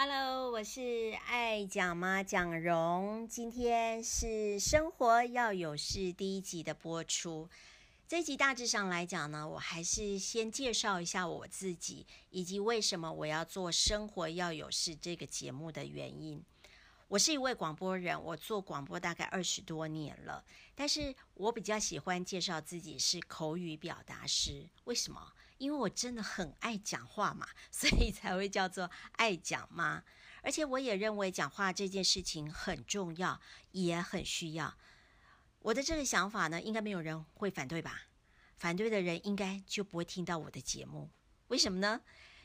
Hello，我是爱讲妈蒋蓉，今天是生活要有事第一集的播出。这一集大致上来讲呢，我还是先介绍一下我自己，以及为什么我要做生活要有事这个节目的原因。我是一位广播人，我做广播大概二十多年了，但是我比较喜欢介绍自己是口语表达师。为什么？因为我真的很爱讲话嘛，所以才会叫做爱讲妈。而且我也认为讲话这件事情很重要，也很需要。我的这个想法呢，应该没有人会反对吧？反对的人应该就不会听到我的节目。为什么呢？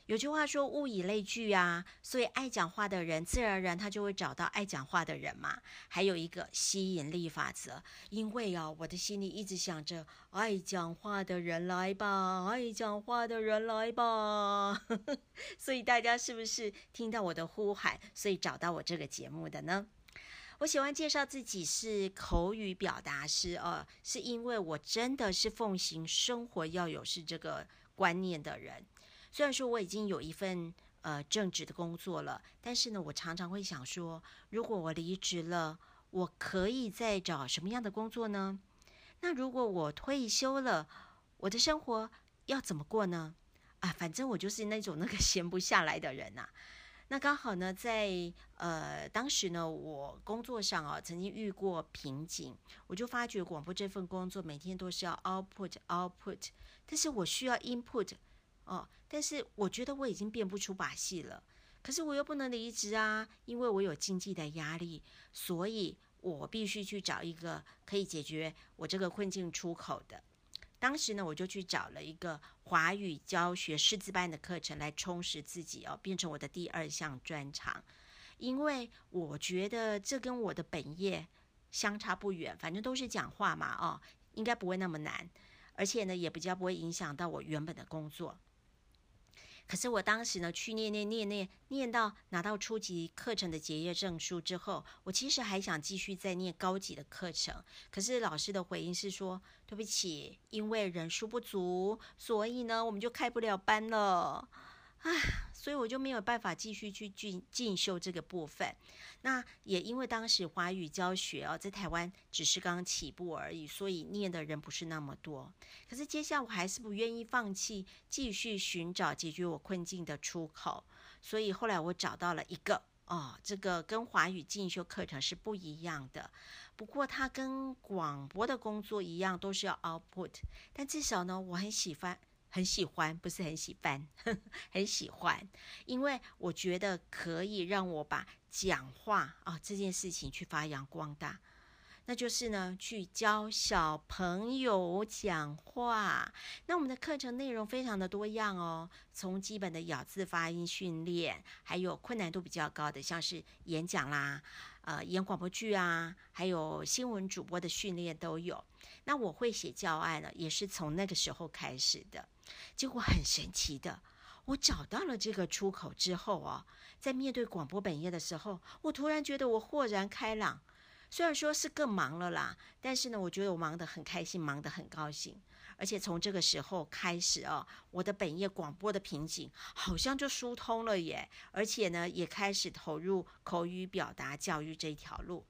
有句话说“物以类聚”啊，所以爱讲话的人，自然而然他就会找到爱讲话的人嘛。还有一个吸引力法则，因为啊，我的心里一直想着“爱讲话的人来吧，爱讲话的人来吧”，所以大家是不是听到我的呼喊，所以找到我这个节目的呢？我喜欢介绍自己是口语表达师哦，是因为我真的是奉行生活要有事这个观念的人。虽然说我已经有一份呃正职的工作了，但是呢，我常常会想说，如果我离职了，我可以再找什么样的工作呢？那如果我退休了，我的生活要怎么过呢？啊，反正我就是那种那个 闲不下来的人呐、那刚好呢，在呃当时呢，我工作上啊曾经遇过瓶颈，我就发觉广播这份工作每天都是要 output output，但是我需要 input。哦，但是我觉得我已经变不出把戏了，可是我又不能离职啊，因为我有经济的压力，所以我必须去找一个可以解决我这个困境出口的。当时呢，我就去找了一个华语教学师资班的课程来充实自己哦，变成我的第二项专长，因为我觉得这跟我的本业相差不远，反正都是讲话嘛，哦，应该不会那么难，而且呢，也比较不会影响到我原本的工作。可是我当时呢，去念念念念念到拿到初级课程的结业证书之后，我其实还想继续再念高级的课程。可是老师的回应是说：“对不起，因为人数不足，所以呢，我们就开不了班了。”啊，所以我就没有办法继续去进进修这个部分。那也因为当时华语教学哦，在台湾只是刚起步而已，所以念的人不是那么多。可是接下来我还是不愿意放弃，继续寻找解决我困境的出口。所以后来我找到了一个哦，这个跟华语进修课程是不一样的。不过它跟广播的工作一样，都是要 output。但至少呢，我很喜欢。很喜欢，不是很喜欢，呵，很喜欢，因为我觉得可以让我把讲话啊这件事情去发扬光大。那就是呢，去教小朋友讲话。那我们的课程内容非常的多样哦，从基本的咬字发音训练，还有困难度比较高的，像是演讲啦，呃，演广播剧啊，还有新闻主播的训练都有。那我会写教案呢，也是从那个时候开始的。结果很神奇的，我找到了这个出口之后哦，在面对广播本业的时候，我突然觉得我豁然开朗。虽然说是更忙了啦，但是呢，我觉得我忙得很开心，忙得很高兴。而且从这个时候开始哦，我的本业广播的瓶颈好像就疏通了耶。而且呢，也开始投入口语表达教育这一条路。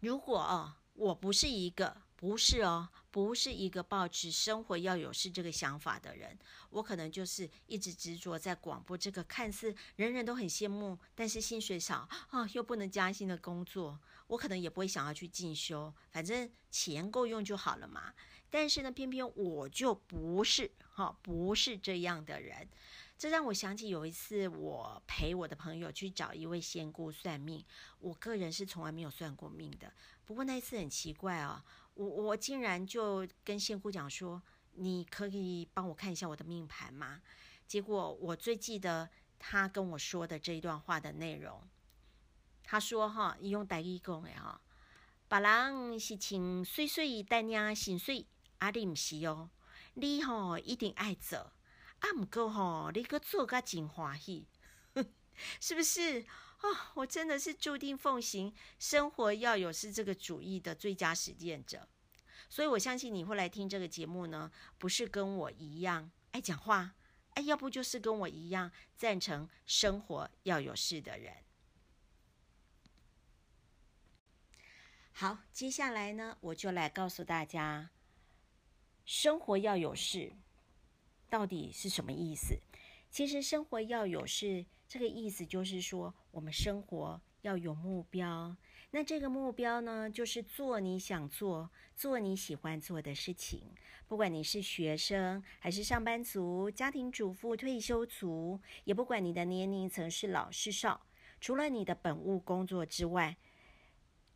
如果哦，我不是一个。不是哦，不是一个抱持生活要有事这个想法的人，我可能就是一直执着在广播这个看似人人都很羡慕，但是薪水少啊又不能加薪的工作，我可能也不会想要去进修，反正钱够用就好了嘛。但是呢，偏偏我就不是哈，不是这样的人。这让我想起有一次，我陪我的朋友去找一位仙姑算命。我个人是从来没有算过命的，不过那一次很奇怪啊，我我竟然就跟仙姑讲说：“你可以帮我看一下我的命盘吗？”结果我最记得他跟我说的这一段话的内容。他说：“哈，你用台语讲的哈，别人是请水水带领薪水，阿你不是哦，你吼一定爱走。”啊，不过吼，你个做个真欢喜，是不是、哦？我真的是注定奉行生活要有事这个主义的最佳实践者，所以我相信你会来听这个节目呢，不是跟我一样爱讲话、哎，要不就是跟我一样赞成生活要有事的人。好，接下来呢，我就来告诉大家，生活要有事到底是什么意思？其实生活要有事，这个意思就是说，我们生活要有目标。那这个目标呢，就是做你想做、做你喜欢做的事情。不管你是学生，还是上班族、家庭主妇、退休族，也不管你的年龄层是老是少，除了你的本务工作之外，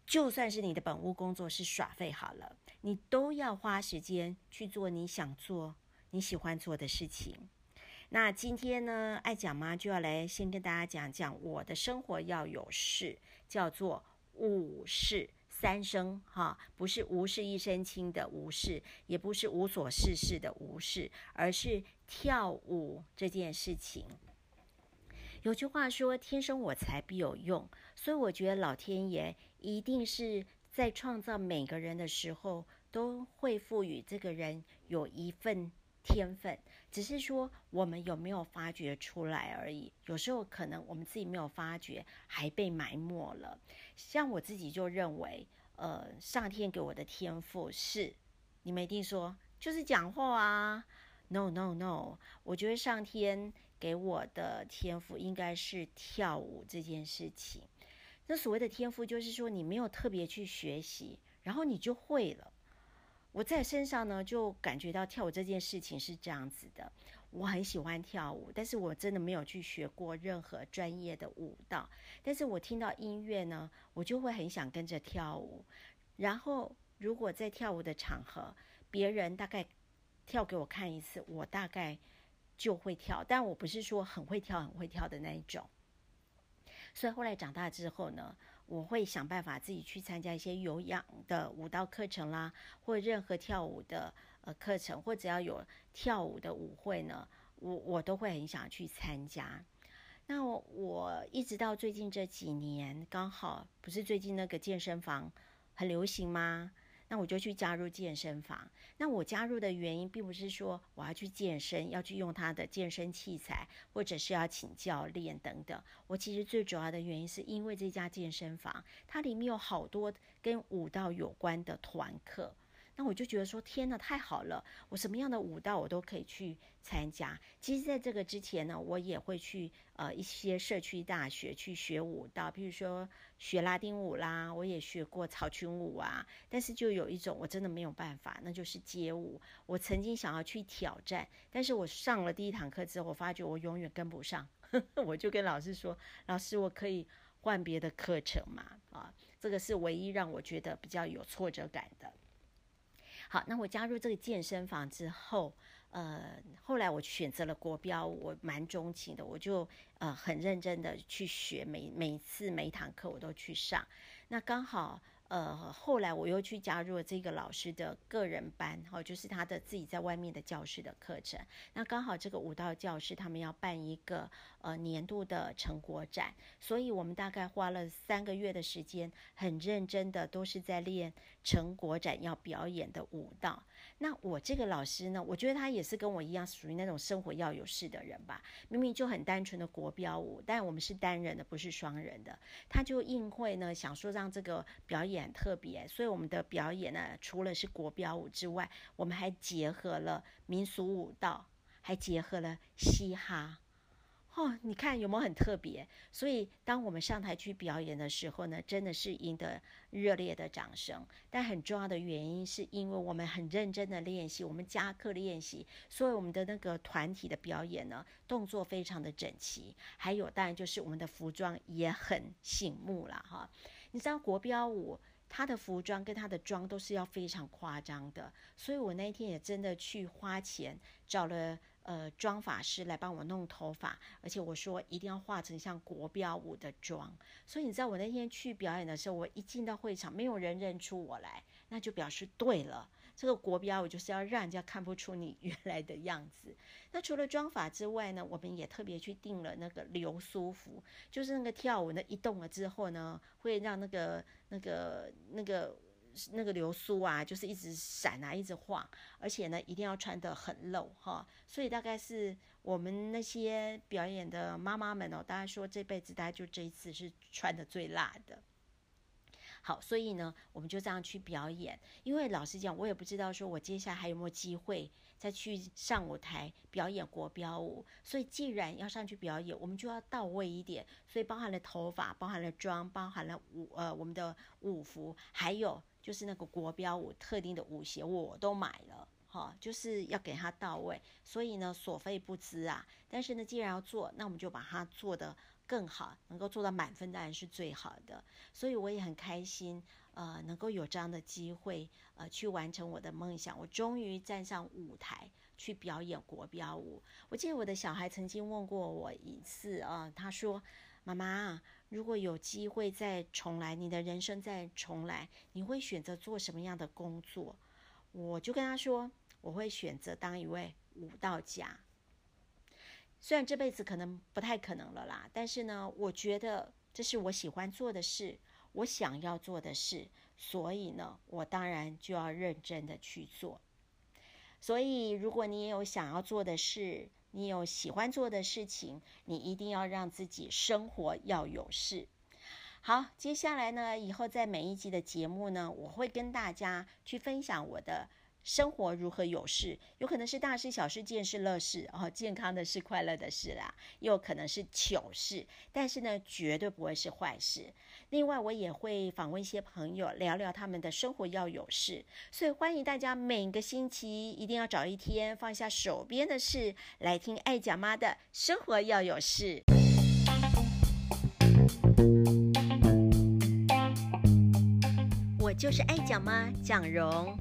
就算是你的本务工作是耍废好了，你都要花时间去做你想做、你喜欢做的事情。那今天呢，爱讲妈就要来先跟大家讲讲我的生活要有事，叫做。五事三生哈，不是无事一身轻的无事，也不是无所事事的无事，而是跳舞这件事情。有句话说：“天生我材必有用”，所以我觉得老天爷一定是在创造每个人的时候，都会赋予这个人有一份。天分只是说我们有没有发掘出来而已。有时候可能我们自己没有发觉，还被埋没了。像我自己就认为，呃，上天给我的天赋是，你们一定说就是讲话啊？No No No，我觉得上天给我的天赋应该是跳舞这件事情。那所谓的天赋，就是说你没有特别去学习，然后你就会了。我在身上呢，就感觉到跳舞这件事情是这样子的。我很喜欢跳舞，但是我真的没有去学过任何专业的舞蹈。但是我听到音乐呢，我就会很想跟着跳舞。然后，如果在跳舞的场合，别人大概跳给我看一次，我大概就会跳。但我不是说很会跳、很会跳的那一种。所以后来长大之后呢，我会想办法自己去参加一些有氧的舞蹈课程啦，或任何跳舞的呃课程，或只要有跳舞的舞会呢，我我都会很想去参加。那我，我一直到最近这几年，刚好不是最近那个健身房很流行吗？那我就去加入健身房。那我加入的原因，并不是说我要去健身，要去用他的健身器材，或者是要请教练等等。我其实最主要的原因，是因为这家健身房，它里面有好多跟舞蹈有关的团课。那我就觉得说，天哪，太好了！我什么样的舞蹈我都可以去参加。其实，在这个之前呢，我也会去呃一些社区大学去学舞蹈，比如说学拉丁舞啦，我也学过草裙舞啊。但是就有一种我真的没有办法，那就是街舞。我曾经想要去挑战，但是我上了第一堂课之后，我发觉我永远跟不上。我就跟老师说：“老师，我可以换别的课程嘛？”啊，这个是唯一让我觉得比较有挫折感的。好，那我加入这个健身房之后，呃，后来我选择了国标，我蛮钟情的，我就呃很认真的去学，每每次每一堂课我都去上，那刚好。呃，后来我又去加入了这个老师的个人班，哈，就是他的自己在外面的教室的课程。那刚好这个舞蹈教室他们要办一个呃年度的成果展，所以我们大概花了三个月的时间，很认真的都是在练成果展要表演的舞蹈。那我这个老师呢，我觉得他也是跟我一样，属于那种生活要有事的人吧。明明就很单纯的国标舞，但我们是单人的，不是双人的。他就硬会呢，想说让这个表演特别，所以我们的表演呢，除了是国标舞之外，我们还结合了民俗舞蹈，还结合了嘻哈。哦，你看有没有很特别？所以当我们上台去表演的时候呢，真的是赢得热烈的掌声。但很重要的原因是因为我们很认真的练习，我们加课练习，所以我们的那个团体的表演呢，动作非常的整齐。还有当然就是我们的服装也很醒目了哈。你知道国标舞，它的服装跟它的妆都是要非常夸张的，所以我那天也真的去花钱找了。呃，妆发师来帮我弄头发，而且我说一定要化成像国标舞的妆。所以你知道我那天去表演的时候，我一进到会场，没有人认出我来，那就表示对了，这个国标舞就是要让人家看不出你 原来的样子。那除了妆发之外呢，我们也特别去订了那个流苏服，就是那个跳舞呢，一动了之后呢，会让那个那个那个那个流苏啊，就是一直闪啊，一直晃，而且呢，一定要穿得很露哈。所以大概是我们那些表演的妈妈们哦，大家说这辈子大家就这一次是穿的最辣的。好，所以呢，我们就这样去表演。因为老实讲，我也不知道说我接下来还有没有机会再去上舞台表演国标舞。所以既然要上去表演，我们就要到位一点。所以包含了头发，包含了妆，包含了舞呃我们的舞服，还有就是那个国标舞特定的舞鞋，我都买了。哈，就是要给他到位。所以呢，所费不貲啊。但是呢，既然要做，那我们就把它做得更好，能够做到满分当然是最好的，所以我也很开心，呃，能够有这样的机会，呃，去完成我的梦想。我终于站上舞台去表演国标舞。我记得我的小孩曾经问过我一次啊，他说：“妈妈，如果有机会再重来，你的人生再重来，你会选择做什么样的工作？”我就跟他说：“我会选择当一位舞蹈家。”虽然这辈子可能不太可能了啦，但是呢，我觉得这是我喜欢做的事，我想要做的事，所以呢，我当然就要认真的去做。所以，如果你也有想要做的事，你有喜欢做的事情，你一定要让自己生活要有事。好，接下来呢，以后在每一集的节目呢，我会跟大家去分享我的。生活如何有事？有可能是大事、小事、健事、乐事，哦，健康的事、快乐的事啦，又可能是糗事，但是呢，绝对不会是坏事。另外，我也会访问一些朋友，聊聊他们的生活要有事。所以，欢迎大家每个星期一定要找一天，放下手边的事，来听爱讲妈的生活要有事。我就是爱讲妈蒋蓉。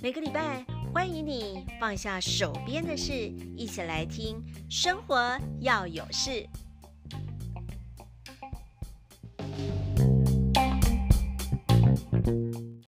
每个礼拜，欢迎你放下手边的事，一起来听生活要有事。